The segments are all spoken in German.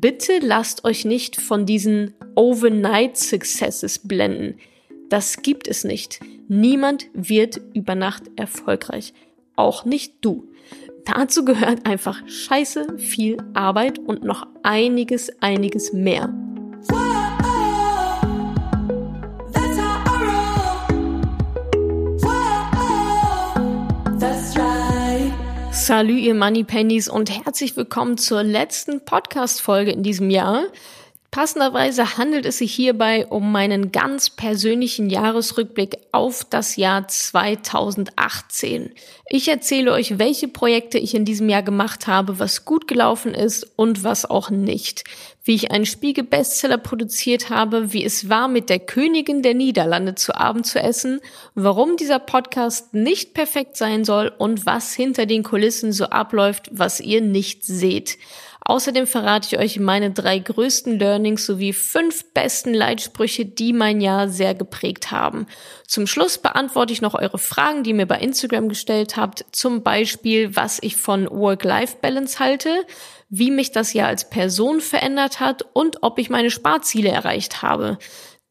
bitte lasst euch nicht von diesen Overnight Successes blenden. Das gibt es nicht. Niemand wird über Nacht erfolgreich. Auch nicht du. Dazu gehört einfach scheiße viel Arbeit und noch einiges, einiges mehr. Salü, ihr Money Pennies und herzlich willkommen zur letzten Podcast-Folge in diesem Jahr. Passenderweise handelt es sich hierbei um meinen ganz persönlichen Jahresrückblick auf das Jahr 2018. Ich erzähle euch, welche Projekte ich in diesem Jahr gemacht habe, was gut gelaufen ist und was auch nicht. Wie ich einen Spiegel-Bestseller produziert habe, wie es war, mit der Königin der Niederlande zu Abend zu essen, warum dieser Podcast nicht perfekt sein soll und was hinter den Kulissen so abläuft, was ihr nicht seht. Außerdem verrate ich euch meine drei größten Learnings sowie fünf besten Leitsprüche, die mein Jahr sehr geprägt haben. Zum Schluss beantworte ich noch eure Fragen, die mir bei Instagram gestellt habt. Zum Beispiel, was ich von Work-Life-Balance halte, wie mich das Jahr als Person verändert hat und ob ich meine Sparziele erreicht habe.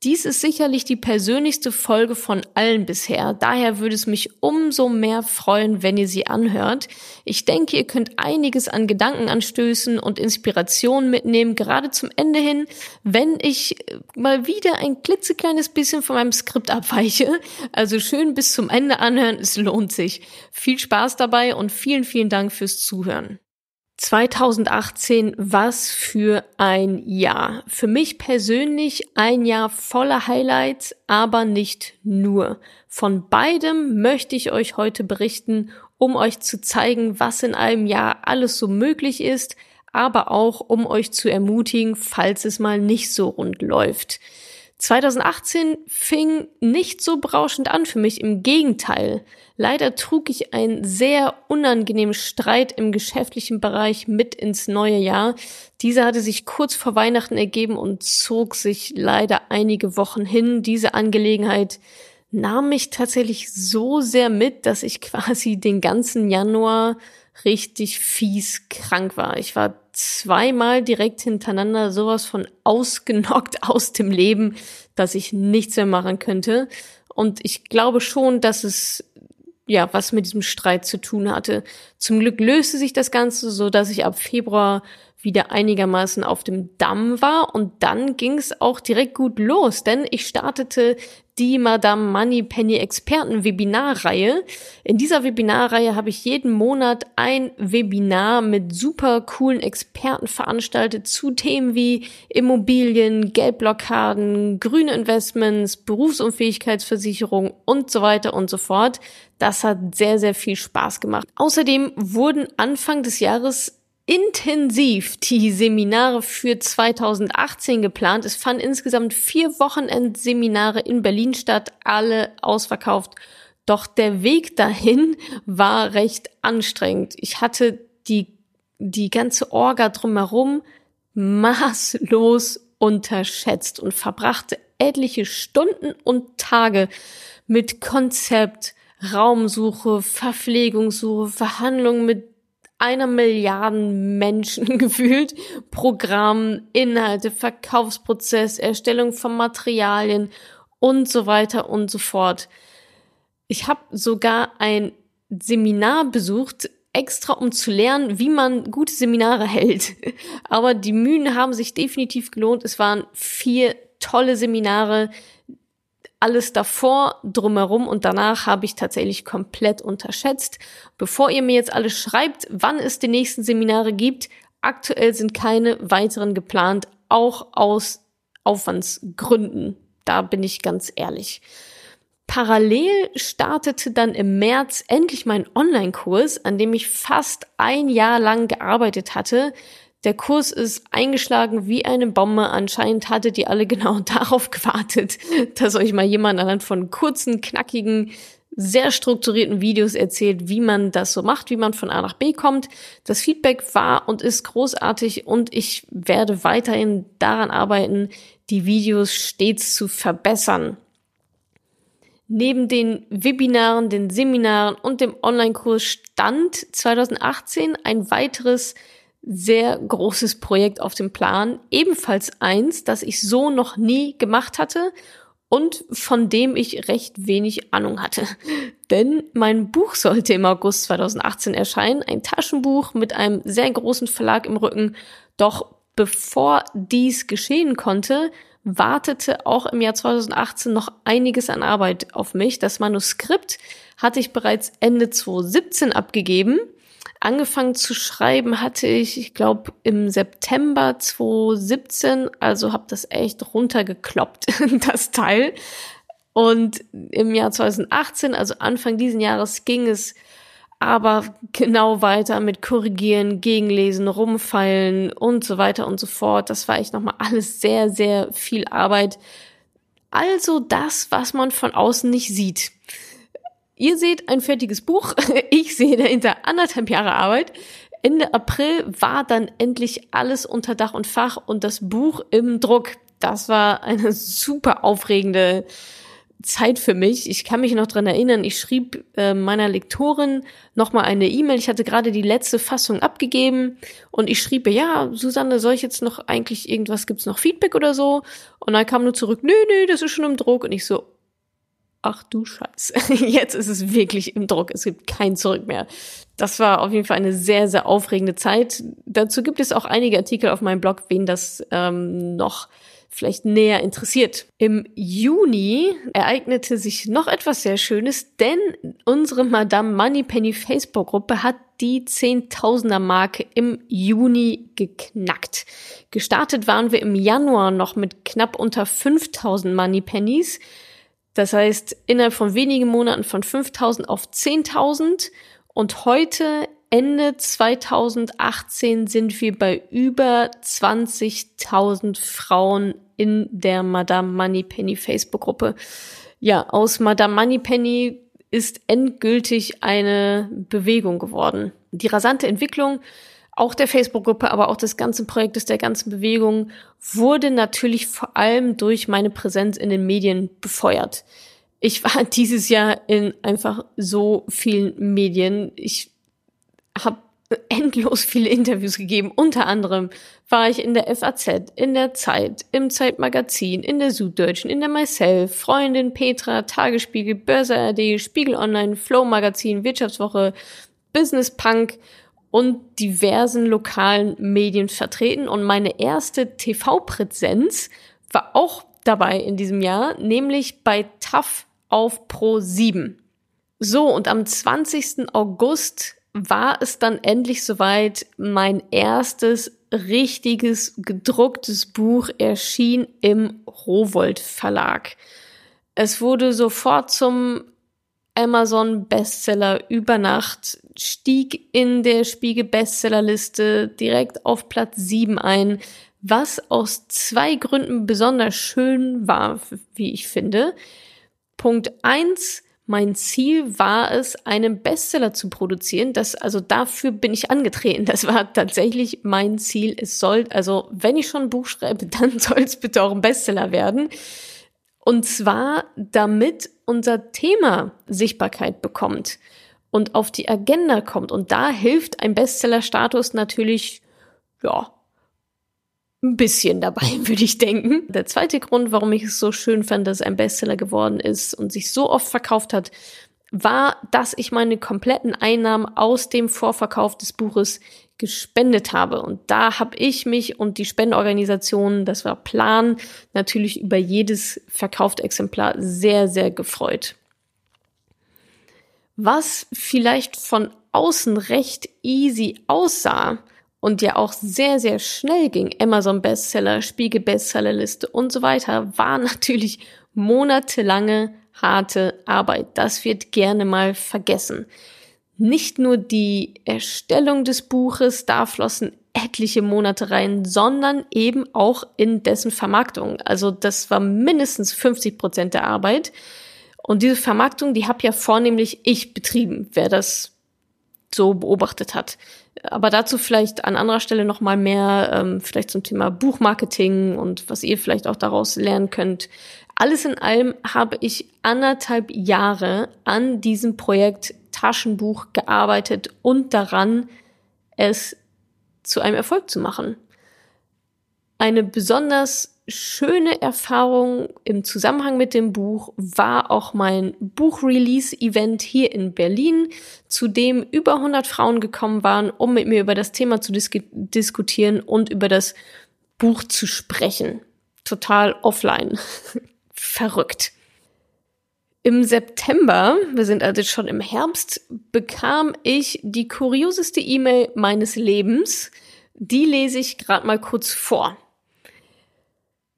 Dies ist sicherlich die persönlichste Folge von allen bisher. Daher würde es mich umso mehr freuen, wenn ihr sie anhört. Ich denke, ihr könnt einiges an Gedankenanstößen und Inspirationen mitnehmen, gerade zum Ende hin, wenn ich mal wieder ein klitzekleines bisschen von meinem Skript abweiche. Also schön bis zum Ende anhören, es lohnt sich. Viel Spaß dabei und vielen, vielen Dank fürs Zuhören. 2018, was für ein Jahr. Für mich persönlich ein Jahr voller Highlights, aber nicht nur. Von beidem möchte ich euch heute berichten, um euch zu zeigen, was in einem Jahr alles so möglich ist, aber auch um euch zu ermutigen, falls es mal nicht so rund läuft. 2018 fing nicht so berauschend an für mich, im Gegenteil. Leider trug ich einen sehr unangenehmen Streit im geschäftlichen Bereich mit ins neue Jahr. Dieser hatte sich kurz vor Weihnachten ergeben und zog sich leider einige Wochen hin. Diese Angelegenheit nahm mich tatsächlich so sehr mit, dass ich quasi den ganzen Januar richtig fies krank war. Ich war zweimal direkt hintereinander sowas von ausgenockt aus dem Leben, dass ich nichts mehr machen könnte. Und ich glaube schon, dass es ja was mit diesem Streit zu tun hatte. Zum Glück löste sich das Ganze so, dass ich ab Februar wieder einigermaßen auf dem Damm war und dann ging es auch direkt gut los, denn ich startete die Madame Money Penny Experten Webinarreihe. In dieser Webinarreihe habe ich jeden Monat ein Webinar mit super coolen Experten veranstaltet zu Themen wie Immobilien, Geldblockaden, grüne Investments, Berufsunfähigkeitsversicherung und so weiter und so fort. Das hat sehr, sehr viel Spaß gemacht. Außerdem wurden Anfang des Jahres intensiv die Seminare für 2018 geplant. Es fanden insgesamt vier Wochenendseminare in Berlin statt, alle ausverkauft. Doch der Weg dahin war recht anstrengend. Ich hatte die, die ganze Orga drumherum maßlos unterschätzt und verbrachte etliche Stunden und Tage mit Konzept, Raumsuche, Verpflegungssuche, Verhandlungen mit einer Milliarden Menschen gefühlt. Programm, Inhalte, Verkaufsprozess, Erstellung von Materialien und so weiter und so fort. Ich habe sogar ein Seminar besucht, extra um zu lernen, wie man gute Seminare hält. Aber die Mühen haben sich definitiv gelohnt. Es waren vier tolle Seminare, alles davor, drumherum und danach habe ich tatsächlich komplett unterschätzt. Bevor ihr mir jetzt alles schreibt, wann es die nächsten Seminare gibt, aktuell sind keine weiteren geplant, auch aus Aufwandsgründen. Da bin ich ganz ehrlich. Parallel startete dann im März endlich mein Online-Kurs, an dem ich fast ein Jahr lang gearbeitet hatte, der Kurs ist eingeschlagen wie eine Bombe. Anscheinend hattet ihr alle genau darauf gewartet, dass euch mal jemand anhand von kurzen, knackigen, sehr strukturierten Videos erzählt, wie man das so macht, wie man von A nach B kommt. Das Feedback war und ist großartig und ich werde weiterhin daran arbeiten, die Videos stets zu verbessern. Neben den Webinaren, den Seminaren und dem Online-Kurs stand 2018 ein weiteres sehr großes Projekt auf dem Plan, ebenfalls eins, das ich so noch nie gemacht hatte und von dem ich recht wenig Ahnung hatte. Denn mein Buch sollte im August 2018 erscheinen, ein Taschenbuch mit einem sehr großen Verlag im Rücken. Doch bevor dies geschehen konnte, wartete auch im Jahr 2018 noch einiges an Arbeit auf mich. Das Manuskript hatte ich bereits Ende 2017 abgegeben Angefangen zu schreiben hatte ich, ich glaube, im September 2017, also habe das echt runtergekloppt, das Teil. Und im Jahr 2018, also Anfang diesen Jahres, ging es aber genau weiter mit Korrigieren, Gegenlesen, Rumfeilen und so weiter und so fort. Das war echt nochmal alles sehr, sehr viel Arbeit. Also das, was man von außen nicht sieht. Ihr seht ein fertiges Buch, ich sehe dahinter anderthalb Jahre Arbeit. Ende April war dann endlich alles unter Dach und Fach und das Buch im Druck. Das war eine super aufregende Zeit für mich. Ich kann mich noch dran erinnern, ich schrieb äh, meiner Lektorin nochmal eine E-Mail. Ich hatte gerade die letzte Fassung abgegeben und ich schrieb ja, Susanne, soll ich jetzt noch eigentlich irgendwas, gibt's noch Feedback oder so? Und dann kam nur zurück, nö, nö, das ist schon im Druck. Und ich so, ach du Scheiße, jetzt ist es wirklich im Druck, es gibt kein Zurück mehr. Das war auf jeden Fall eine sehr, sehr aufregende Zeit. Dazu gibt es auch einige Artikel auf meinem Blog, wen das ähm, noch vielleicht näher interessiert. Im Juni ereignete sich noch etwas sehr Schönes, denn unsere Madame Moneypenny Facebook-Gruppe hat die Zehntausender-Marke im Juni geknackt. Gestartet waren wir im Januar noch mit knapp unter 5000 Moneypennies. Das heißt, innerhalb von wenigen Monaten von 5000 auf 10.000 und heute Ende 2018 sind wir bei über 20.000 Frauen in der Madame Moneypenny Facebook-Gruppe. Ja, aus Madame Moneypenny ist endgültig eine Bewegung geworden. Die rasante Entwicklung auch der Facebook-Gruppe, aber auch des ganzen Projektes, der ganzen Bewegung, wurde natürlich vor allem durch meine Präsenz in den Medien befeuert. Ich war dieses Jahr in einfach so vielen Medien. Ich habe endlos viele Interviews gegeben. Unter anderem war ich in der FAZ, in der Zeit, im Zeitmagazin, in der Süddeutschen, in der Myself, Freundin Petra, Tagesspiegel, Börse AD, Spiegel Online, Flow Magazin, Wirtschaftswoche, Business Punk und diversen lokalen Medien vertreten. Und meine erste TV-Präsenz war auch dabei in diesem Jahr, nämlich bei TAF auf Pro 7. So, und am 20. August war es dann endlich soweit. Mein erstes richtiges gedrucktes Buch erschien im Rowold Verlag. Es wurde sofort zum Amazon Bestseller über Nacht, stieg in der Spiegel Bestsellerliste direkt auf Platz 7 ein, was aus zwei Gründen besonders schön war, wie ich finde. Punkt 1, mein Ziel war es, einen Bestseller zu produzieren. Das, also dafür bin ich angetreten. Das war tatsächlich mein Ziel. Es soll, also wenn ich schon ein Buch schreibe, dann soll es bitte auch ein Bestseller werden. Und zwar, damit unser Thema Sichtbarkeit bekommt und auf die Agenda kommt. Und da hilft ein Bestseller-Status natürlich, ja, ein bisschen dabei, würde ich denken. Der zweite Grund, warum ich es so schön fand, dass es ein Bestseller geworden ist und sich so oft verkauft hat, war, dass ich meine kompletten Einnahmen aus dem Vorverkauf des Buches gespendet habe. Und da habe ich mich und die Spendenorganisation, das war Plan, natürlich über jedes verkaufte Exemplar sehr, sehr gefreut. Was vielleicht von außen recht easy aussah und ja auch sehr, sehr schnell ging, Amazon Bestseller, Spiegel Bestsellerliste und so weiter, war natürlich monatelange harte Arbeit. Das wird gerne mal vergessen. Nicht nur die Erstellung des Buches, da flossen etliche Monate rein, sondern eben auch in dessen Vermarktung. Also das war mindestens 50 Prozent der Arbeit. Und diese Vermarktung, die habe ja vornehmlich ich betrieben, wer das so beobachtet hat. Aber dazu vielleicht an anderer Stelle noch mal mehr, ähm, vielleicht zum Thema Buchmarketing und was ihr vielleicht auch daraus lernen könnt. Alles in allem habe ich anderthalb Jahre an diesem Projekt Taschenbuch gearbeitet und daran, es zu einem Erfolg zu machen. Eine besonders schöne Erfahrung im Zusammenhang mit dem Buch war auch mein Buchrelease-Event hier in Berlin, zu dem über 100 Frauen gekommen waren, um mit mir über das Thema zu dis diskutieren und über das Buch zu sprechen. Total offline. Verrückt. Im September, wir sind also schon im Herbst, bekam ich die kurioseste E-Mail meines Lebens. Die lese ich gerade mal kurz vor.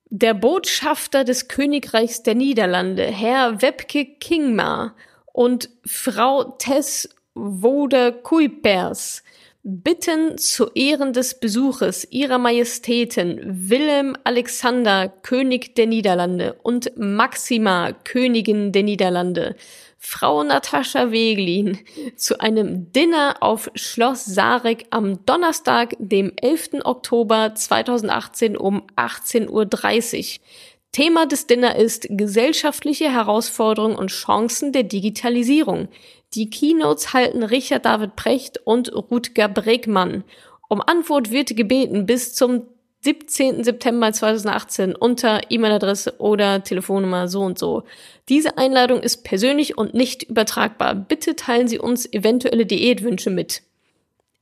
Der Botschafter des Königreichs der Niederlande, Herr Webke Kingma und Frau Tess Woder Kuipers, bitten zu Ehren des Besuches ihrer Majestäten Willem Alexander, König der Niederlande und Maxima, Königin der Niederlande, Frau Natascha Weglin zu einem Dinner auf Schloss Sarek am Donnerstag, dem 11. Oktober 2018 um 18.30 Uhr. Thema des Dinner ist gesellschaftliche Herausforderungen und Chancen der Digitalisierung. Die Keynotes halten Richard David Precht und Rutger Bregmann. Um Antwort wird gebeten bis zum 17. September 2018 unter E-Mail-Adresse oder Telefonnummer so und so. Diese Einladung ist persönlich und nicht übertragbar. Bitte teilen Sie uns eventuelle Diätwünsche mit.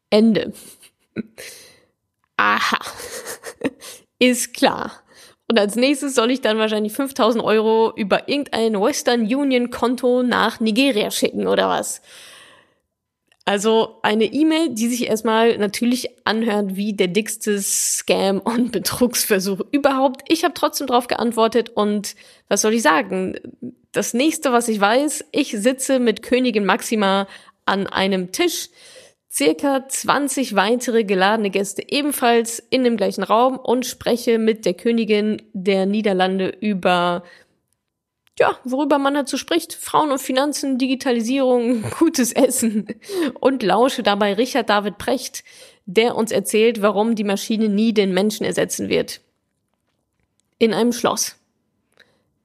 Ende. Aha. ist klar. Und als nächstes soll ich dann wahrscheinlich 5000 Euro über irgendein Western Union Konto nach Nigeria schicken oder was. Also eine E-Mail, die sich erstmal natürlich anhört wie der dickste Scam und Betrugsversuch überhaupt. Ich habe trotzdem drauf geantwortet und was soll ich sagen? Das nächste, was ich weiß, ich sitze mit Königin Maxima an einem Tisch, circa 20 weitere geladene Gäste ebenfalls in dem gleichen Raum und spreche mit der Königin der Niederlande über ja, worüber man dazu spricht. Frauen und Finanzen, Digitalisierung, gutes Essen und lausche dabei Richard David Precht, der uns erzählt, warum die Maschine nie den Menschen ersetzen wird. In einem Schloss.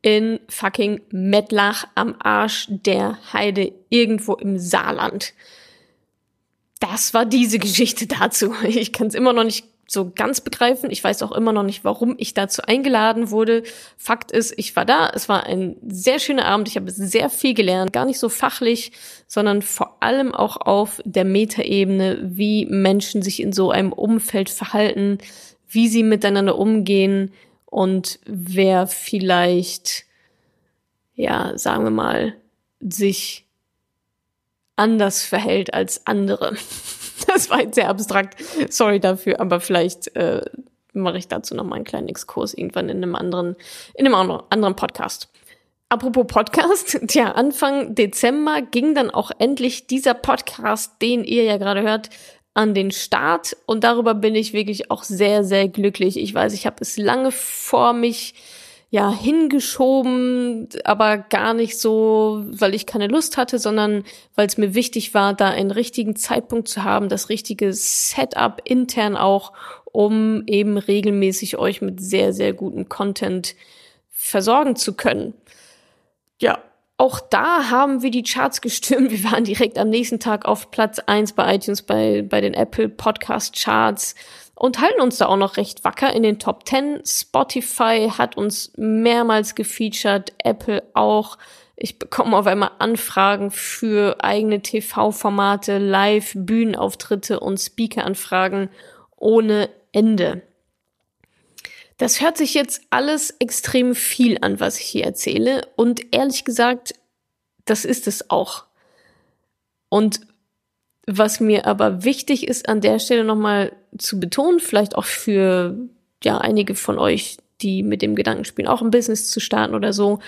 In fucking Mettlach am Arsch der Heide irgendwo im Saarland. Das war diese Geschichte dazu. Ich kann es immer noch nicht so ganz begreifen. Ich weiß auch immer noch nicht, warum ich dazu eingeladen wurde. Fakt ist, ich war da. Es war ein sehr schöner Abend. Ich habe sehr viel gelernt. Gar nicht so fachlich, sondern vor allem auch auf der Metaebene, wie Menschen sich in so einem Umfeld verhalten, wie sie miteinander umgehen und wer vielleicht, ja, sagen wir mal, sich anders verhält als andere. Das war jetzt sehr abstrakt. Sorry dafür, aber vielleicht äh, mache ich dazu noch mal einen kleinen Exkurs irgendwann in einem anderen, in einem anderen Podcast. Apropos Podcast, tja, Anfang Dezember ging dann auch endlich dieser Podcast, den ihr ja gerade hört, an den Start und darüber bin ich wirklich auch sehr, sehr glücklich. Ich weiß, ich habe es lange vor mich ja hingeschoben, aber gar nicht so, weil ich keine Lust hatte, sondern weil es mir wichtig war, da einen richtigen Zeitpunkt zu haben, das richtige Setup intern auch, um eben regelmäßig euch mit sehr, sehr gutem Content versorgen zu können. Ja, auch da haben wir die Charts gestürmt. Wir waren direkt am nächsten Tag auf Platz eins bei iTunes, bei, bei den Apple Podcast Charts und halten uns da auch noch recht wacker in den Top 10. Spotify hat uns mehrmals gefeatured, Apple auch. Ich bekomme auf einmal Anfragen für eigene TV-Formate, Live, Bühnenauftritte und Speaker-Anfragen ohne Ende. Das hört sich jetzt alles extrem viel an, was ich hier erzähle. Und ehrlich gesagt, das ist es auch. Und was mir aber wichtig ist, an der Stelle nochmal zu betonen, vielleicht auch für ja einige von euch, die mit dem Gedanken spielen, auch ein Business zu starten oder so.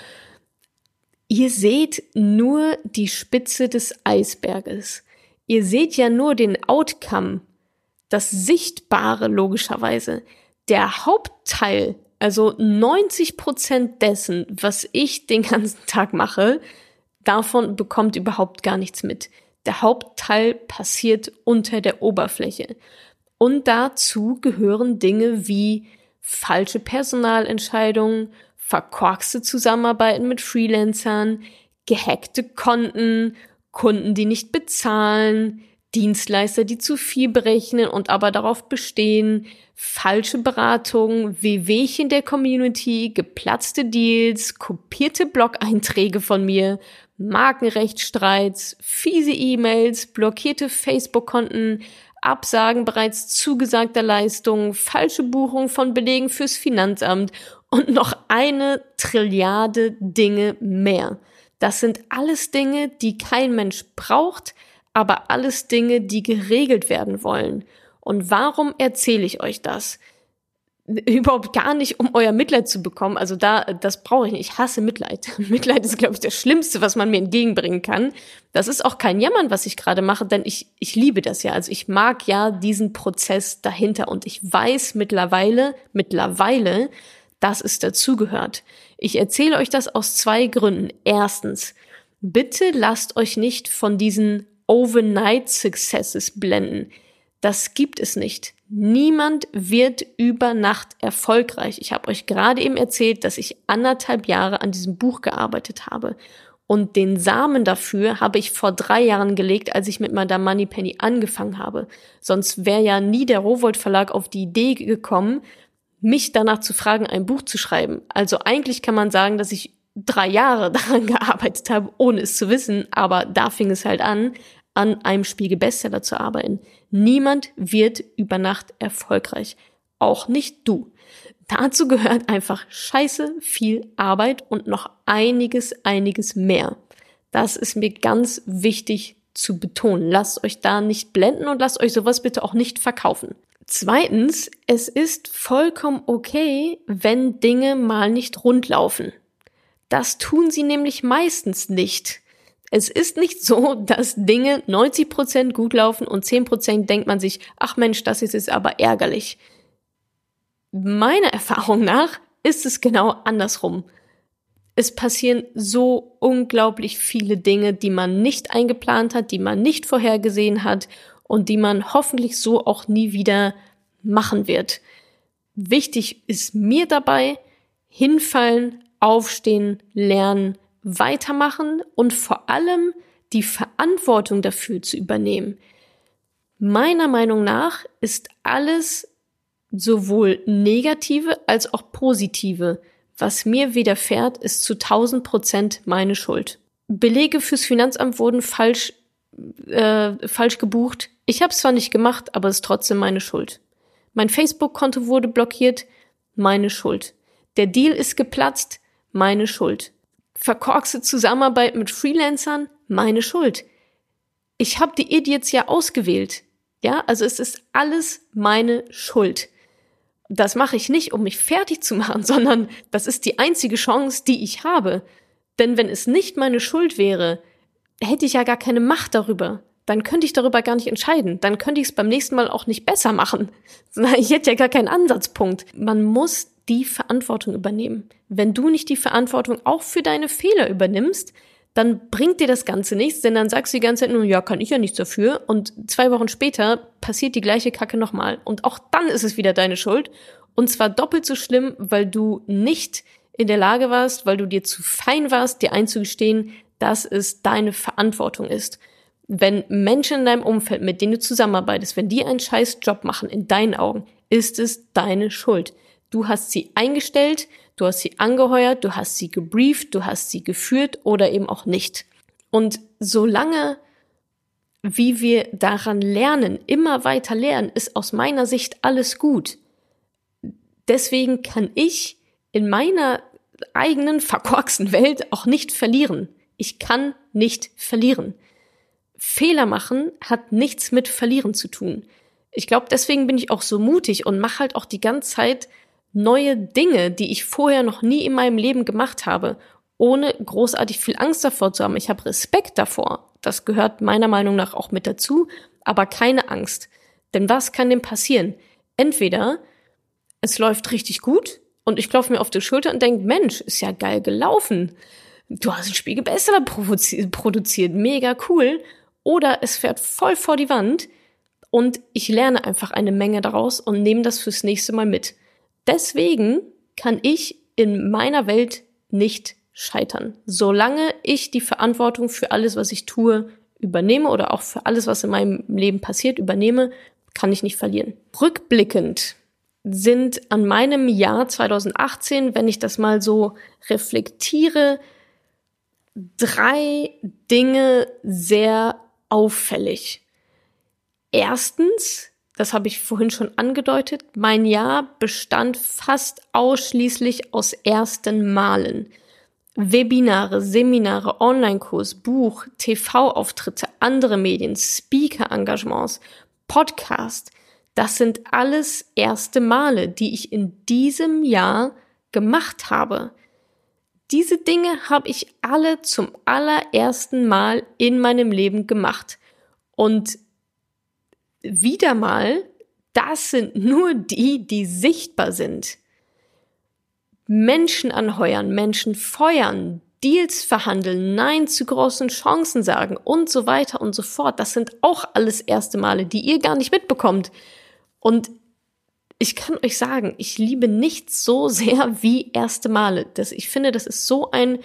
Ihr seht nur die Spitze des Eisberges. Ihr seht ja nur den Outcome, das Sichtbare logischerweise. Der Hauptteil, also 90 Prozent dessen, was ich den ganzen Tag mache, davon bekommt überhaupt gar nichts mit. Der Hauptteil passiert unter der Oberfläche. Und dazu gehören Dinge wie falsche Personalentscheidungen, verkorkste Zusammenarbeiten mit Freelancern, gehackte Konten, Kunden, die nicht bezahlen, Dienstleister, die zu viel berechnen und aber darauf bestehen, falsche Beratungen, Wehwehchen der Community, geplatzte Deals, kopierte Blog-Einträge von mir, Markenrechtsstreits, fiese E-Mails, blockierte Facebook-Konten, Absagen bereits zugesagter Leistungen, falsche Buchung von Belegen fürs Finanzamt und noch eine Trilliarde Dinge mehr. Das sind alles Dinge, die kein Mensch braucht, aber alles Dinge, die geregelt werden wollen. Und warum erzähle ich euch das? Überhaupt gar nicht, um euer Mitleid zu bekommen. Also da, das brauche ich nicht. Ich hasse Mitleid. Mitleid ist, glaube ich, das Schlimmste, was man mir entgegenbringen kann. Das ist auch kein Jammern, was ich gerade mache, denn ich, ich liebe das ja. Also ich mag ja diesen Prozess dahinter und ich weiß mittlerweile, mittlerweile, dass es dazugehört. Ich erzähle euch das aus zwei Gründen. Erstens, bitte lasst euch nicht von diesen Overnight Successes blenden. Das gibt es nicht. Niemand wird über Nacht erfolgreich. Ich habe euch gerade eben erzählt, dass ich anderthalb Jahre an diesem Buch gearbeitet habe. Und den Samen dafür habe ich vor drei Jahren gelegt, als ich mit Madame Moneypenny angefangen habe. Sonst wäre ja nie der Rowold Verlag auf die Idee gekommen, mich danach zu fragen, ein Buch zu schreiben. Also eigentlich kann man sagen, dass ich drei Jahre daran gearbeitet habe, ohne es zu wissen, aber da fing es halt an, an einem Spiegel-Bestseller zu arbeiten. Niemand wird über Nacht erfolgreich. Auch nicht du. Dazu gehört einfach scheiße viel Arbeit und noch einiges, einiges mehr. Das ist mir ganz wichtig zu betonen. Lasst euch da nicht blenden und lasst euch sowas bitte auch nicht verkaufen. Zweitens, es ist vollkommen okay, wenn Dinge mal nicht rundlaufen. Das tun sie nämlich meistens nicht. Es ist nicht so, dass Dinge 90% gut laufen und 10% denkt man sich, ach Mensch, das ist jetzt aber ärgerlich. Meiner Erfahrung nach ist es genau andersrum. Es passieren so unglaublich viele Dinge, die man nicht eingeplant hat, die man nicht vorhergesehen hat und die man hoffentlich so auch nie wieder machen wird. Wichtig ist mir dabei, hinfallen, aufstehen, lernen, weitermachen und vor allem die Verantwortung dafür zu übernehmen. Meiner Meinung nach ist alles sowohl negative als auch positive. Was mir widerfährt, ist zu 1000 Prozent meine Schuld. Belege fürs Finanzamt wurden falsch, äh, falsch gebucht. Ich habe es zwar nicht gemacht, aber es ist trotzdem meine Schuld. Mein Facebook-Konto wurde blockiert, meine Schuld. Der Deal ist geplatzt, meine Schuld verkorkste Zusammenarbeit mit Freelancern, meine Schuld. Ich habe die Idiots ja ausgewählt. Ja, also es ist alles meine Schuld. Das mache ich nicht, um mich fertig zu machen, sondern das ist die einzige Chance, die ich habe. Denn wenn es nicht meine Schuld wäre, hätte ich ja gar keine Macht darüber. Dann könnte ich darüber gar nicht entscheiden. Dann könnte ich es beim nächsten Mal auch nicht besser machen. Ich hätte ja gar keinen Ansatzpunkt. Man muss die Verantwortung übernehmen. Wenn du nicht die Verantwortung auch für deine Fehler übernimmst, dann bringt dir das Ganze nichts, denn dann sagst du die ganze Zeit nur, ja, kann ich ja nichts dafür. Und zwei Wochen später passiert die gleiche Kacke nochmal. Und auch dann ist es wieder deine Schuld. Und zwar doppelt so schlimm, weil du nicht in der Lage warst, weil du dir zu fein warst, dir einzugestehen, dass es deine Verantwortung ist. Wenn Menschen in deinem Umfeld, mit denen du zusammenarbeitest, wenn die einen scheiß Job machen, in deinen Augen, ist es deine Schuld. Du hast sie eingestellt, du hast sie angeheuert, du hast sie gebrieft, du hast sie geführt oder eben auch nicht. Und solange wie wir daran lernen, immer weiter lernen, ist aus meiner Sicht alles gut. Deswegen kann ich in meiner eigenen verkorksten Welt auch nicht verlieren. Ich kann nicht verlieren. Fehler machen hat nichts mit verlieren zu tun. Ich glaube, deswegen bin ich auch so mutig und mache halt auch die ganze Zeit neue Dinge, die ich vorher noch nie in meinem Leben gemacht habe, ohne großartig viel Angst davor zu haben. Ich habe Respekt davor. Das gehört meiner Meinung nach auch mit dazu, aber keine Angst. Denn was kann denn passieren? Entweder es läuft richtig gut und ich klopfe mir auf die Schulter und denke, Mensch, ist ja geil gelaufen. Du hast ein Spiegel Bestseller produziert, mega cool. Oder es fährt voll vor die Wand und ich lerne einfach eine Menge daraus und nehme das fürs nächste Mal mit. Deswegen kann ich in meiner Welt nicht scheitern, solange ich die Verantwortung für alles, was ich tue, übernehme oder auch für alles, was in meinem Leben passiert, übernehme, kann ich nicht verlieren. Rückblickend sind an meinem Jahr 2018, wenn ich das mal so reflektiere, drei Dinge sehr auffällig. Erstens, das habe ich vorhin schon angedeutet, mein Jahr bestand fast ausschließlich aus ersten Malen. Webinare, Seminare, Online-Kurs, Buch, TV-Auftritte, andere Medien, Speaker-Engagements, Podcast. Das sind alles erste Male, die ich in diesem Jahr gemacht habe. Diese Dinge habe ich alle zum allerersten Mal in meinem Leben gemacht. Und wieder mal, das sind nur die, die sichtbar sind. Menschen anheuern, Menschen feuern, Deals verhandeln, Nein zu großen Chancen sagen und so weiter und so fort. Das sind auch alles erste Male, die ihr gar nicht mitbekommt. Und ich kann euch sagen, ich liebe nichts so sehr wie erste Male. Das, ich finde, das ist so ein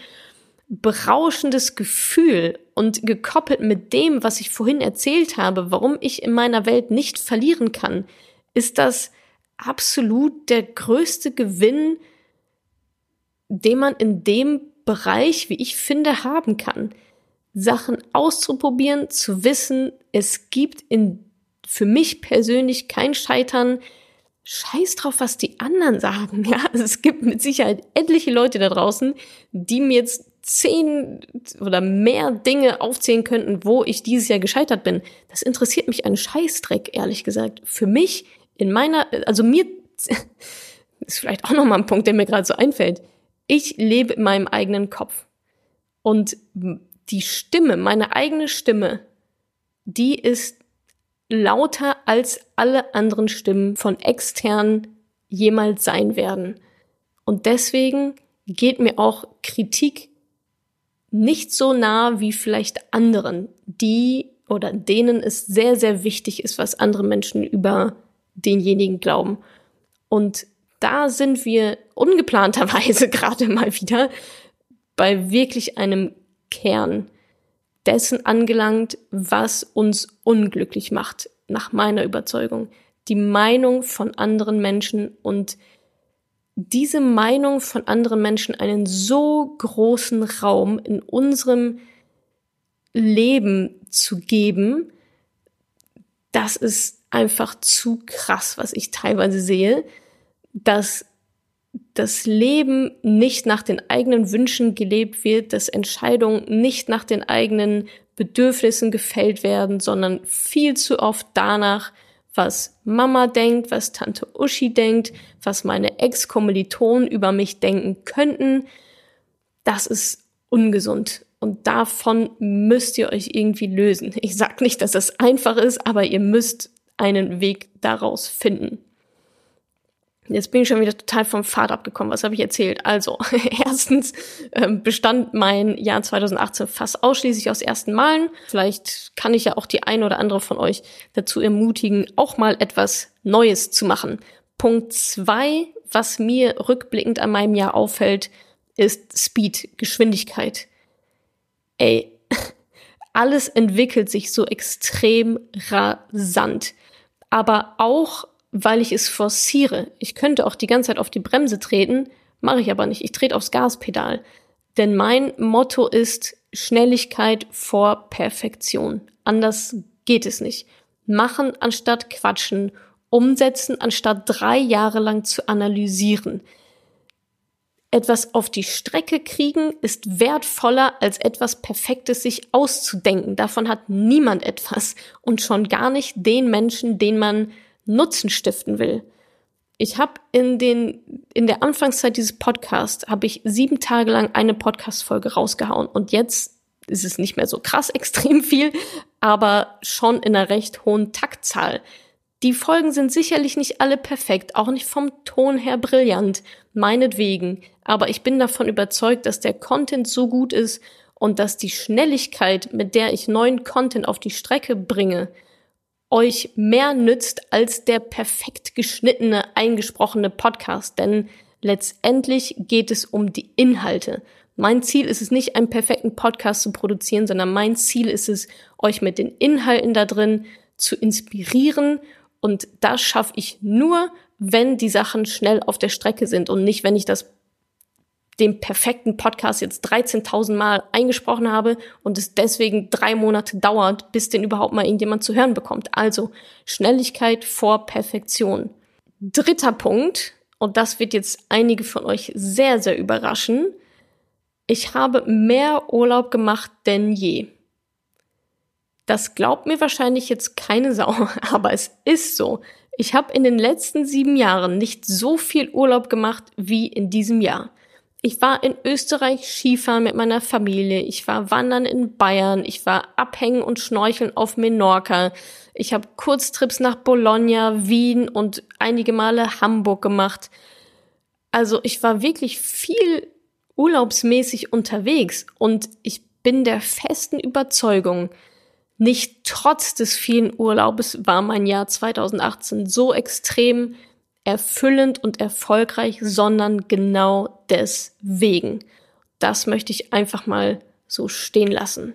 berauschendes Gefühl und gekoppelt mit dem, was ich vorhin erzählt habe, warum ich in meiner Welt nicht verlieren kann, ist das absolut der größte Gewinn, den man in dem Bereich, wie ich finde, haben kann. Sachen auszuprobieren, zu wissen, es gibt in, für mich persönlich kein Scheitern. Scheiß drauf, was die anderen sagen. Ja, also es gibt mit Sicherheit etliche Leute da draußen, die mir jetzt zehn oder mehr Dinge aufzählen könnten, wo ich dieses Jahr gescheitert bin. Das interessiert mich einen Scheißdreck, ehrlich gesagt. Für mich in meiner, also mir ist vielleicht auch noch mal ein Punkt, der mir gerade so einfällt ich lebe in meinem eigenen Kopf. Und die Stimme, meine eigene Stimme, die ist lauter als alle anderen Stimmen von extern jemals sein werden. Und deswegen geht mir auch Kritik nicht so nah wie vielleicht anderen, die oder denen es sehr, sehr wichtig ist, was andere Menschen über denjenigen glauben. Und da sind wir ungeplanterweise gerade mal wieder bei wirklich einem Kern dessen angelangt, was uns unglücklich macht, nach meiner Überzeugung. Die Meinung von anderen Menschen und diese Meinung von anderen Menschen einen so großen Raum in unserem Leben zu geben, das ist einfach zu krass, was ich teilweise sehe dass das Leben nicht nach den eigenen Wünschen gelebt wird, dass Entscheidungen nicht nach den eigenen Bedürfnissen gefällt werden, sondern viel zu oft danach, was Mama denkt, was Tante Uschi denkt, was meine Ex-Kommilitonen über mich denken könnten. Das ist ungesund. Und davon müsst ihr euch irgendwie lösen. Ich sag nicht, dass das einfach ist, aber ihr müsst einen Weg daraus finden. Jetzt bin ich schon wieder total vom Pfad abgekommen. Was habe ich erzählt? Also, erstens ähm, bestand mein Jahr 2018 fast ausschließlich aus ersten Malen. Vielleicht kann ich ja auch die eine oder andere von euch dazu ermutigen, auch mal etwas Neues zu machen. Punkt zwei, was mir rückblickend an meinem Jahr auffällt, ist Speed, Geschwindigkeit. Ey, alles entwickelt sich so extrem rasant. Aber auch weil ich es forciere. Ich könnte auch die ganze Zeit auf die Bremse treten, mache ich aber nicht. Ich trete aufs Gaspedal. Denn mein Motto ist Schnelligkeit vor Perfektion. Anders geht es nicht. Machen anstatt quatschen, umsetzen anstatt drei Jahre lang zu analysieren. Etwas auf die Strecke kriegen ist wertvoller als etwas Perfektes sich auszudenken. Davon hat niemand etwas und schon gar nicht den Menschen, den man Nutzen stiften will. Ich habe in den in der Anfangszeit dieses Podcasts habe ich sieben Tage lang eine Podcast-Folge rausgehauen und jetzt ist es nicht mehr so krass extrem viel, aber schon in einer recht hohen Taktzahl. Die Folgen sind sicherlich nicht alle perfekt, auch nicht vom Ton her brillant, meinetwegen, aber ich bin davon überzeugt, dass der Content so gut ist und dass die Schnelligkeit, mit der ich neuen Content auf die Strecke bringe, euch mehr nützt als der perfekt geschnittene, eingesprochene Podcast. Denn letztendlich geht es um die Inhalte. Mein Ziel ist es nicht, einen perfekten Podcast zu produzieren, sondern mein Ziel ist es, euch mit den Inhalten da drin zu inspirieren. Und das schaffe ich nur, wenn die Sachen schnell auf der Strecke sind und nicht, wenn ich das den perfekten Podcast jetzt 13.000 Mal eingesprochen habe und es deswegen drei Monate dauert, bis den überhaupt mal irgendjemand zu hören bekommt. Also Schnelligkeit vor Perfektion. Dritter Punkt, und das wird jetzt einige von euch sehr, sehr überraschen. Ich habe mehr Urlaub gemacht denn je. Das glaubt mir wahrscheinlich jetzt keine Sau, aber es ist so. Ich habe in den letzten sieben Jahren nicht so viel Urlaub gemacht wie in diesem Jahr. Ich war in Österreich Skifahren mit meiner Familie. Ich war wandern in Bayern. Ich war abhängen und schnorcheln auf Menorca. Ich habe Kurztrips nach Bologna, Wien und einige Male Hamburg gemacht. Also ich war wirklich viel urlaubsmäßig unterwegs und ich bin der festen Überzeugung, nicht trotz des vielen Urlaubes war mein Jahr 2018 so extrem erfüllend und erfolgreich, sondern genau deswegen. Das möchte ich einfach mal so stehen lassen.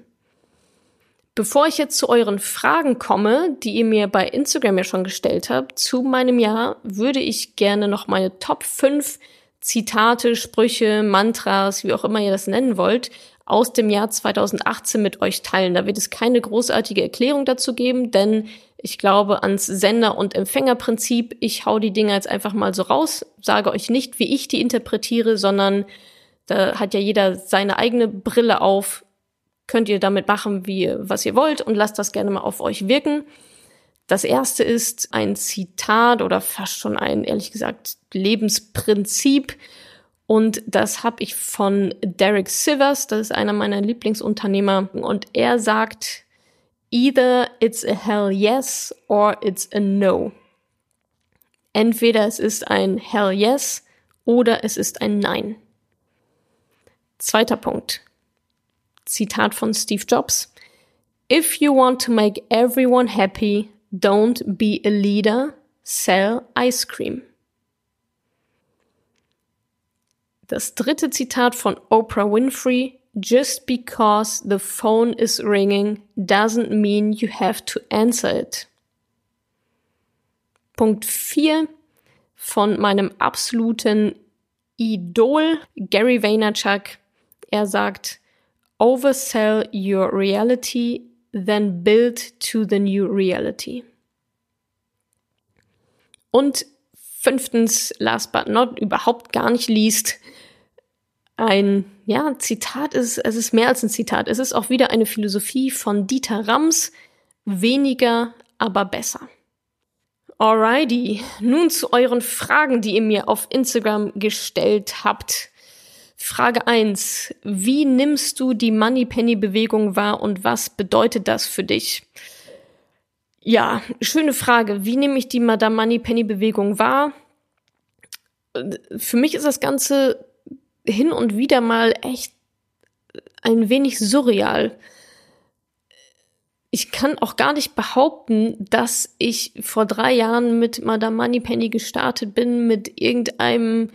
Bevor ich jetzt zu euren Fragen komme, die ihr mir bei Instagram ja schon gestellt habt, zu meinem Jahr, würde ich gerne noch meine Top 5 Zitate, Sprüche, Mantras, wie auch immer ihr das nennen wollt, aus dem Jahr 2018 mit euch teilen. Da wird es keine großartige Erklärung dazu geben, denn ich glaube ans Sender- und Empfängerprinzip. Ich hau die Dinge jetzt einfach mal so raus, sage euch nicht, wie ich die interpretiere, sondern da hat ja jeder seine eigene Brille auf. Könnt ihr damit machen, wie was ihr wollt und lasst das gerne mal auf euch wirken. Das erste ist ein Zitat oder fast schon ein, ehrlich gesagt, Lebensprinzip. Und das habe ich von Derek Sivers, das ist einer meiner Lieblingsunternehmer. Und er sagt, Either it's a hell yes or it's a no. Entweder es ist ein hell yes oder es ist ein nein. Zweiter Punkt. Zitat von Steve Jobs. If you want to make everyone happy, don't be a leader, sell ice cream. Das dritte Zitat von Oprah Winfrey. Just because the phone is ringing doesn't mean you have to answer it. Punkt 4 von meinem absoluten Idol Gary Vaynerchuk. Er sagt, oversell your reality, then build to the new reality. Und fünftens, last but not, überhaupt gar nicht liest, ein ja, Zitat ist, es ist mehr als ein Zitat. Es ist auch wieder eine Philosophie von Dieter Rams. Weniger, aber besser. Alrighty. Nun zu euren Fragen, die ihr mir auf Instagram gestellt habt. Frage 1. Wie nimmst du die Moneypenny-Bewegung wahr und was bedeutet das für dich? Ja, schöne Frage. Wie nehme ich die Madame Moneypenny-Bewegung wahr? Für mich ist das Ganze hin und wieder mal echt ein wenig surreal. Ich kann auch gar nicht behaupten, dass ich vor drei Jahren mit Madame Moneypenny gestartet bin, mit irgendeinem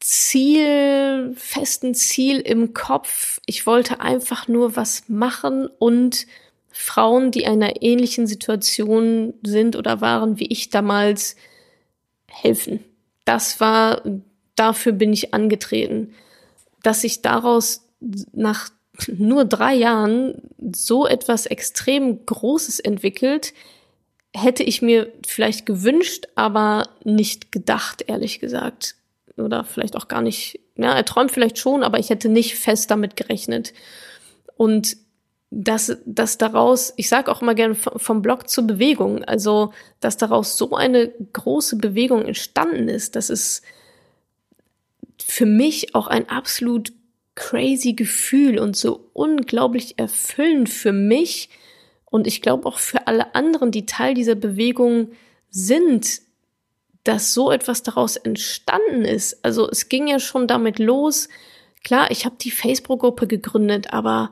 Ziel, festen Ziel im Kopf. Ich wollte einfach nur was machen und Frauen, die einer ähnlichen Situation sind oder waren wie ich damals, helfen. Das war dafür bin ich angetreten. Dass sich daraus nach nur drei Jahren so etwas extrem Großes entwickelt, hätte ich mir vielleicht gewünscht, aber nicht gedacht, ehrlich gesagt. Oder vielleicht auch gar nicht, ja, er träumt vielleicht schon, aber ich hätte nicht fest damit gerechnet. Und dass, dass daraus, ich sage auch immer gerne vom Blog zur Bewegung, also dass daraus so eine große Bewegung entstanden ist, das ist, für mich auch ein absolut crazy Gefühl und so unglaublich erfüllend für mich und ich glaube auch für alle anderen, die Teil dieser Bewegung sind, dass so etwas daraus entstanden ist. Also es ging ja schon damit los. Klar, ich habe die Facebook-Gruppe gegründet, aber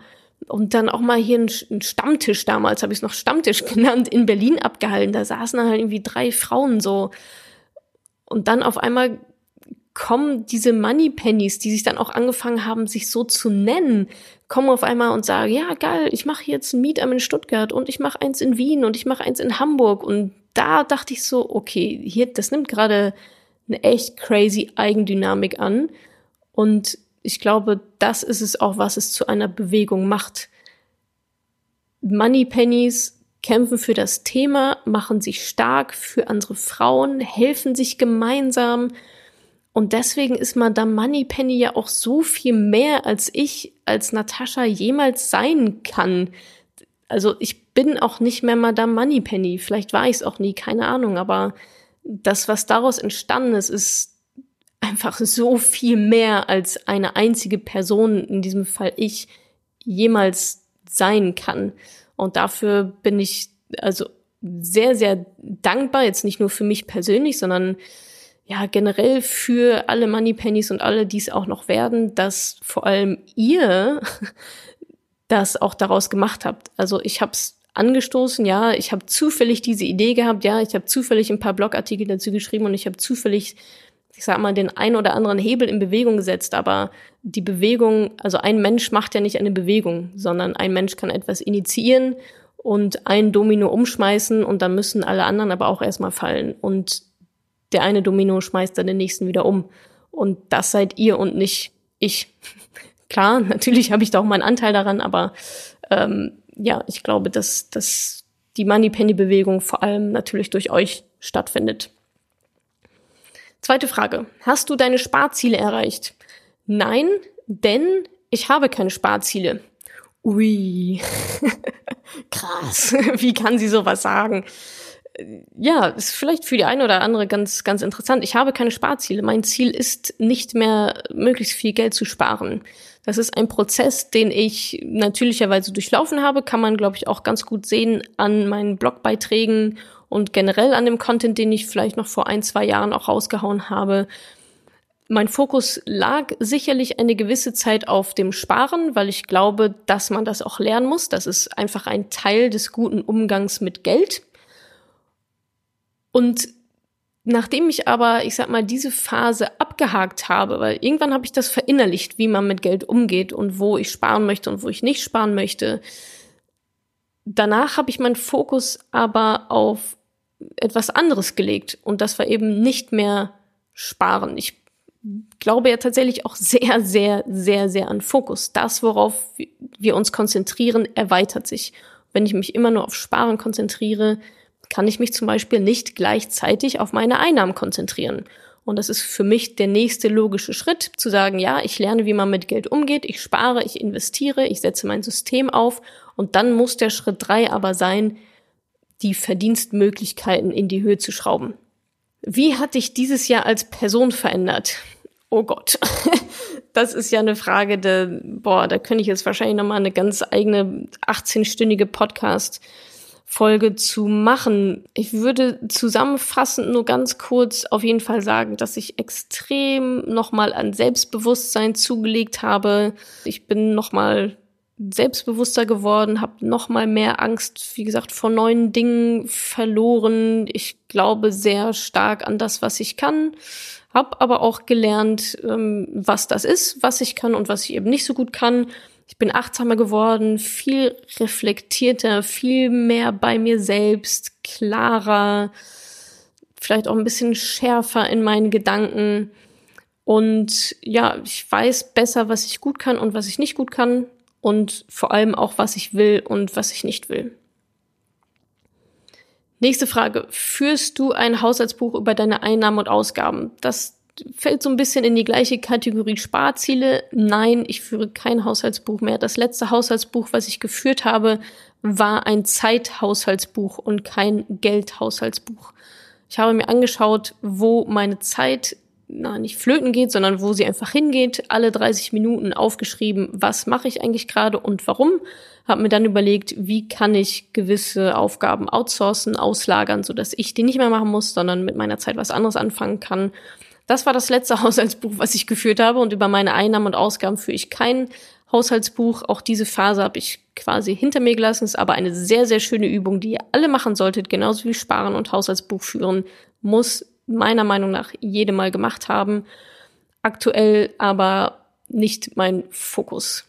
und dann auch mal hier einen Stammtisch damals, habe ich es noch Stammtisch genannt, in Berlin abgehalten. Da saßen dann halt irgendwie drei Frauen so. Und dann auf einmal kommen diese Money Pennies, die sich dann auch angefangen haben, sich so zu nennen, kommen auf einmal und sagen, ja geil, ich mache jetzt ein Meetup in Stuttgart und ich mache eins in Wien und ich mache eins in Hamburg und da dachte ich so, okay, hier das nimmt gerade eine echt crazy Eigendynamik an und ich glaube, das ist es auch, was es zu einer Bewegung macht. Money Pennies kämpfen für das Thema, machen sich stark für andere Frauen, helfen sich gemeinsam. Und deswegen ist Madame Moneypenny ja auch so viel mehr, als ich als Natascha jemals sein kann. Also ich bin auch nicht mehr Madame Moneypenny. Vielleicht war ich es auch nie, keine Ahnung. Aber das, was daraus entstanden ist, ist einfach so viel mehr als eine einzige Person, in diesem Fall ich, jemals sein kann. Und dafür bin ich also sehr, sehr dankbar, jetzt nicht nur für mich persönlich, sondern ja, generell für alle Moneypennies und alle, die es auch noch werden, dass vor allem ihr das auch daraus gemacht habt. Also ich habe es angestoßen, ja, ich habe zufällig diese Idee gehabt, ja, ich habe zufällig ein paar Blogartikel dazu geschrieben und ich habe zufällig ich sag mal, den ein oder anderen Hebel in Bewegung gesetzt, aber die Bewegung, also ein Mensch macht ja nicht eine Bewegung, sondern ein Mensch kann etwas initiieren und ein Domino umschmeißen und dann müssen alle anderen aber auch erstmal fallen und der eine Domino schmeißt dann den nächsten wieder um. Und das seid ihr und nicht ich. Klar, natürlich habe ich da auch meinen Anteil daran, aber ähm, ja, ich glaube, dass, dass die Money-Penny-Bewegung vor allem natürlich durch euch stattfindet. Zweite Frage. Hast du deine Sparziele erreicht? Nein, denn ich habe keine Sparziele. Ui. Krass. Wie kann sie sowas sagen? Ja, ist vielleicht für die eine oder andere ganz, ganz interessant. Ich habe keine Sparziele. Mein Ziel ist nicht mehr, möglichst viel Geld zu sparen. Das ist ein Prozess, den ich natürlicherweise durchlaufen habe, kann man, glaube ich, auch ganz gut sehen an meinen Blogbeiträgen und generell an dem Content, den ich vielleicht noch vor ein, zwei Jahren auch rausgehauen habe. Mein Fokus lag sicherlich eine gewisse Zeit auf dem Sparen, weil ich glaube, dass man das auch lernen muss. Das ist einfach ein Teil des guten Umgangs mit Geld. Und nachdem ich aber, ich sag mal, diese Phase abgehakt habe, weil irgendwann habe ich das verinnerlicht, wie man mit Geld umgeht und wo ich sparen möchte und wo ich nicht sparen möchte. Danach habe ich meinen Fokus aber auf etwas anderes gelegt und das war eben nicht mehr sparen. Ich glaube ja tatsächlich auch sehr, sehr, sehr, sehr an Fokus. Das, worauf wir uns konzentrieren, erweitert sich. Wenn ich mich immer nur auf Sparen konzentriere, kann ich mich zum Beispiel nicht gleichzeitig auf meine Einnahmen konzentrieren. Und das ist für mich der nächste logische Schritt, zu sagen, ja, ich lerne, wie man mit Geld umgeht, ich spare, ich investiere, ich setze mein System auf und dann muss der Schritt drei aber sein, die Verdienstmöglichkeiten in die Höhe zu schrauben. Wie hat dich dieses Jahr als Person verändert? Oh Gott, das ist ja eine Frage, de, boah, da könnte ich jetzt wahrscheinlich nochmal eine ganz eigene 18-stündige Podcast Folge zu machen. Ich würde zusammenfassend nur ganz kurz auf jeden Fall sagen, dass ich extrem nochmal an Selbstbewusstsein zugelegt habe. Ich bin nochmal selbstbewusster geworden, habe noch mal mehr Angst, wie gesagt, vor neuen Dingen verloren. Ich glaube sehr stark an das, was ich kann, habe aber auch gelernt, ähm, was das ist, was ich kann und was ich eben nicht so gut kann. Ich bin achtsamer geworden, viel reflektierter, viel mehr bei mir selbst, klarer, vielleicht auch ein bisschen schärfer in meinen Gedanken. Und ja, ich weiß besser, was ich gut kann und was ich nicht gut kann und vor allem auch, was ich will und was ich nicht will. Nächste Frage. Führst du ein Haushaltsbuch über deine Einnahmen und Ausgaben? Das fällt so ein bisschen in die gleiche Kategorie Sparziele. Nein, ich führe kein Haushaltsbuch mehr. Das letzte Haushaltsbuch, was ich geführt habe, war ein Zeithaushaltsbuch und kein Geldhaushaltsbuch. Ich habe mir angeschaut, wo meine Zeit na, nicht flöten geht, sondern wo sie einfach hingeht, alle 30 Minuten aufgeschrieben, was mache ich eigentlich gerade und warum. Habe mir dann überlegt, wie kann ich gewisse Aufgaben outsourcen, auslagern, so dass ich die nicht mehr machen muss, sondern mit meiner Zeit was anderes anfangen kann. Das war das letzte Haushaltsbuch, was ich geführt habe und über meine Einnahmen und Ausgaben führe ich kein Haushaltsbuch. Auch diese Phase habe ich quasi hinter mir gelassen. Ist aber eine sehr, sehr schöne Übung, die ihr alle machen solltet, genauso wie Sparen und Haushaltsbuch führen muss meiner Meinung nach jede Mal gemacht haben. aktuell aber nicht mein Fokus.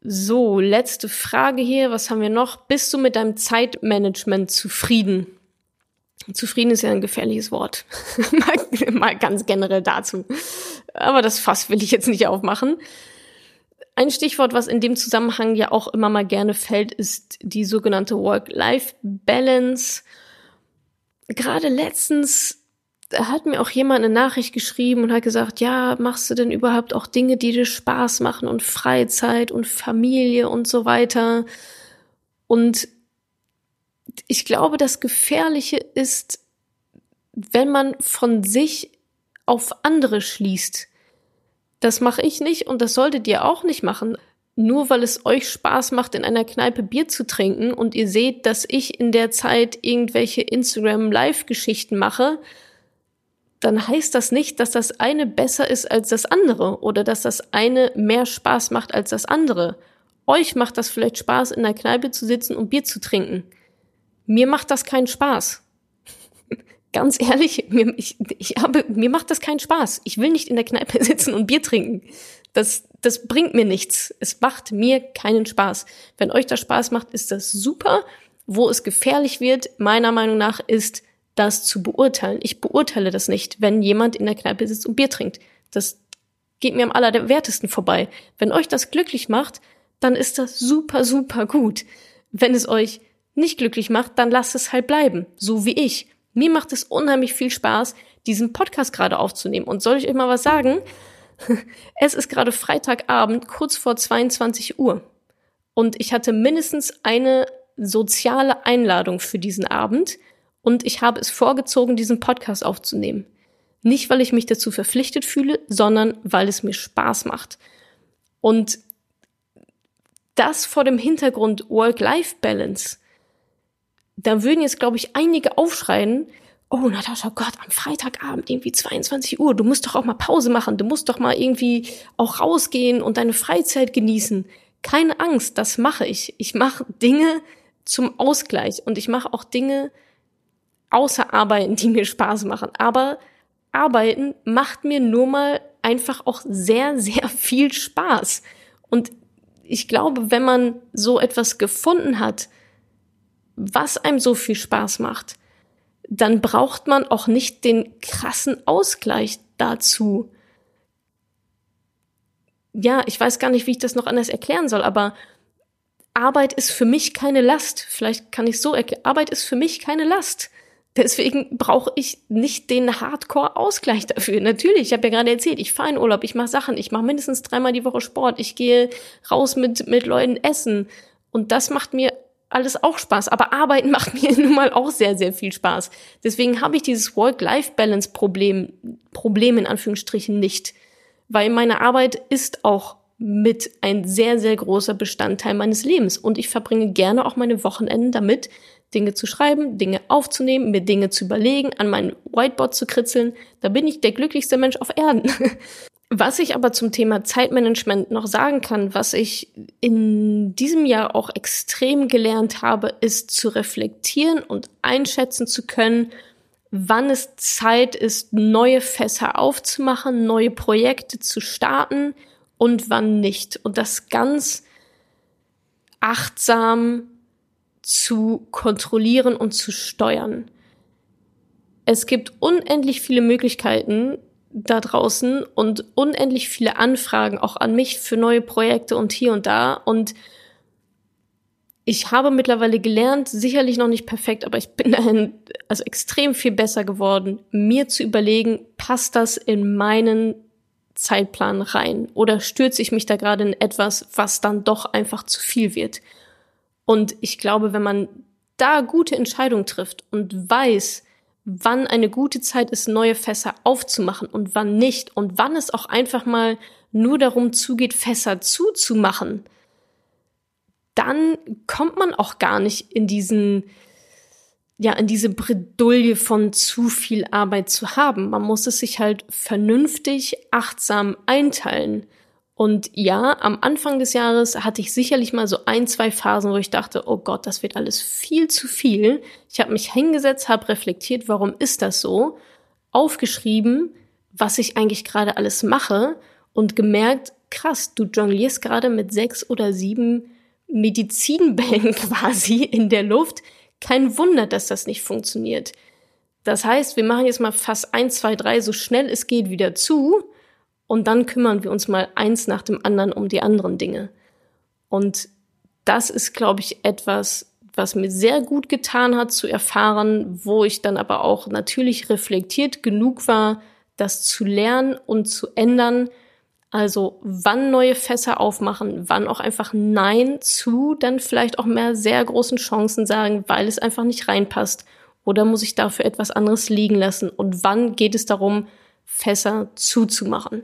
So, letzte Frage hier. Was haben wir noch? Bist du mit deinem Zeitmanagement zufrieden? Zufrieden ist ja ein gefährliches Wort. mal, mal ganz generell dazu. Aber das Fass will ich jetzt nicht aufmachen. Ein Stichwort, was in dem Zusammenhang ja auch immer mal gerne fällt, ist die sogenannte Work-Life-Balance. Gerade letztens hat mir auch jemand eine Nachricht geschrieben und hat gesagt, ja, machst du denn überhaupt auch Dinge, die dir Spaß machen und Freizeit und Familie und so weiter? Und ich glaube, das Gefährliche ist, wenn man von sich auf andere schließt. Das mache ich nicht und das solltet ihr auch nicht machen. Nur weil es euch Spaß macht, in einer Kneipe Bier zu trinken und ihr seht, dass ich in der Zeit irgendwelche Instagram-Live-Geschichten mache, dann heißt das nicht, dass das eine besser ist als das andere oder dass das eine mehr Spaß macht als das andere. Euch macht das vielleicht Spaß, in der Kneipe zu sitzen und Bier zu trinken. Mir macht das keinen Spaß. Ganz ehrlich, mir, ich, ich habe, mir macht das keinen Spaß. Ich will nicht in der Kneipe sitzen und Bier trinken. Das, das bringt mir nichts. Es macht mir keinen Spaß. Wenn euch das Spaß macht, ist das super. Wo es gefährlich wird, meiner Meinung nach, ist, das zu beurteilen. Ich beurteile das nicht, wenn jemand in der Kneipe sitzt und Bier trinkt. Das geht mir am allerwertesten vorbei. Wenn euch das glücklich macht, dann ist das super, super gut. Wenn es euch nicht glücklich macht, dann lasst es halt bleiben, so wie ich. Mir macht es unheimlich viel Spaß, diesen Podcast gerade aufzunehmen. Und soll ich euch mal was sagen? Es ist gerade Freitagabend, kurz vor 22 Uhr. Und ich hatte mindestens eine soziale Einladung für diesen Abend. Und ich habe es vorgezogen, diesen Podcast aufzunehmen. Nicht, weil ich mich dazu verpflichtet fühle, sondern weil es mir Spaß macht. Und das vor dem Hintergrund Work-Life-Balance da würden jetzt, glaube ich, einige aufschreien, oh Natascha, oh Gott, am Freitagabend irgendwie 22 Uhr, du musst doch auch mal Pause machen, du musst doch mal irgendwie auch rausgehen und deine Freizeit genießen. Keine Angst, das mache ich. Ich mache Dinge zum Ausgleich und ich mache auch Dinge außer Arbeiten, die mir Spaß machen. Aber Arbeiten macht mir nur mal einfach auch sehr, sehr viel Spaß. Und ich glaube, wenn man so etwas gefunden hat, was einem so viel Spaß macht, dann braucht man auch nicht den krassen Ausgleich dazu. Ja, ich weiß gar nicht, wie ich das noch anders erklären soll, aber Arbeit ist für mich keine Last. Vielleicht kann ich so erklären. Arbeit ist für mich keine Last. Deswegen brauche ich nicht den Hardcore-Ausgleich dafür. Natürlich, ich habe ja gerade erzählt, ich fahre in Urlaub, ich mache Sachen, ich mache mindestens dreimal die Woche Sport, ich gehe raus mit, mit Leuten essen. Und das macht mir alles auch Spaß, aber Arbeiten macht mir nun mal auch sehr, sehr viel Spaß. Deswegen habe ich dieses Work-Life-Balance-Problem, Problem in Anführungsstrichen nicht, weil meine Arbeit ist auch mit ein sehr, sehr großer Bestandteil meines Lebens und ich verbringe gerne auch meine Wochenenden damit, Dinge zu schreiben, Dinge aufzunehmen, mir Dinge zu überlegen, an mein Whiteboard zu kritzeln. Da bin ich der glücklichste Mensch auf Erden. Was ich aber zum Thema Zeitmanagement noch sagen kann, was ich in diesem Jahr auch extrem gelernt habe, ist zu reflektieren und einschätzen zu können, wann es Zeit ist, neue Fässer aufzumachen, neue Projekte zu starten und wann nicht. Und das ganz achtsam zu kontrollieren und zu steuern. Es gibt unendlich viele Möglichkeiten, da draußen und unendlich viele Anfragen auch an mich für neue Projekte und hier und da. Und ich habe mittlerweile gelernt, sicherlich noch nicht perfekt, aber ich bin dahin also extrem viel besser geworden, mir zu überlegen, passt das in meinen Zeitplan rein oder stürze ich mich da gerade in etwas, was dann doch einfach zu viel wird. Und ich glaube, wenn man da gute Entscheidungen trifft und weiß, wann eine gute Zeit ist, neue Fässer aufzumachen und wann nicht und wann es auch einfach mal nur darum zugeht, Fässer zuzumachen, dann kommt man auch gar nicht in diesen, ja, in diese Bredouille von zu viel Arbeit zu haben. Man muss es sich halt vernünftig, achtsam einteilen. Und ja, am Anfang des Jahres hatte ich sicherlich mal so ein, zwei Phasen, wo ich dachte, oh Gott, das wird alles viel zu viel. Ich habe mich hingesetzt, habe reflektiert, warum ist das so? Aufgeschrieben, was ich eigentlich gerade alles mache und gemerkt, krass, du jonglierst gerade mit sechs oder sieben Medizinbällen quasi in der Luft. Kein Wunder, dass das nicht funktioniert. Das heißt, wir machen jetzt mal fast eins, zwei, drei so schnell es geht wieder zu und dann kümmern wir uns mal eins nach dem anderen um die anderen Dinge. Und das ist, glaube ich, etwas, was mir sehr gut getan hat zu erfahren, wo ich dann aber auch natürlich reflektiert genug war, das zu lernen und zu ändern. Also wann neue Fässer aufmachen, wann auch einfach Nein zu, dann vielleicht auch mehr sehr großen Chancen sagen, weil es einfach nicht reinpasst. Oder muss ich dafür etwas anderes liegen lassen? Und wann geht es darum, Fässer zuzumachen?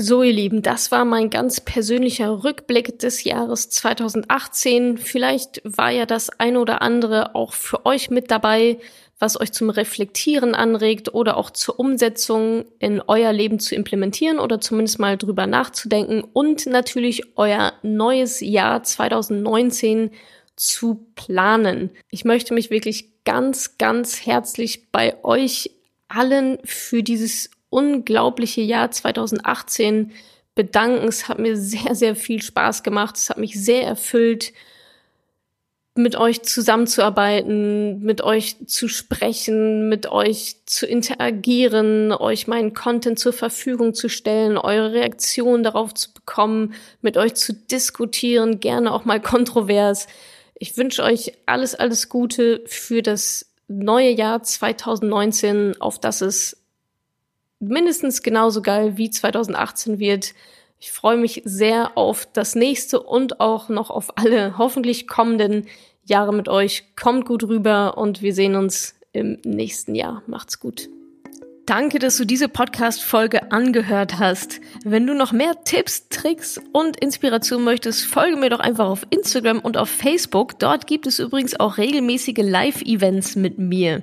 So, ihr Lieben, das war mein ganz persönlicher Rückblick des Jahres 2018. Vielleicht war ja das eine oder andere auch für euch mit dabei, was euch zum Reflektieren anregt oder auch zur Umsetzung in euer Leben zu implementieren oder zumindest mal drüber nachzudenken und natürlich euer neues Jahr 2019 zu planen. Ich möchte mich wirklich ganz, ganz herzlich bei euch allen für dieses unglaubliche Jahr 2018 bedanken. Es hat mir sehr, sehr viel Spaß gemacht. Es hat mich sehr erfüllt, mit euch zusammenzuarbeiten, mit euch zu sprechen, mit euch zu interagieren, euch meinen Content zur Verfügung zu stellen, eure Reaktion darauf zu bekommen, mit euch zu diskutieren, gerne auch mal kontrovers. Ich wünsche euch alles, alles Gute für das neue Jahr 2019, auf das es mindestens genauso geil wie 2018 wird. Ich freue mich sehr auf das nächste und auch noch auf alle hoffentlich kommenden Jahre mit euch. Kommt gut rüber und wir sehen uns im nächsten Jahr. Macht's gut. Danke, dass du diese Podcast-Folge angehört hast. Wenn du noch mehr Tipps, Tricks und Inspiration möchtest, folge mir doch einfach auf Instagram und auf Facebook. Dort gibt es übrigens auch regelmäßige Live-Events mit mir.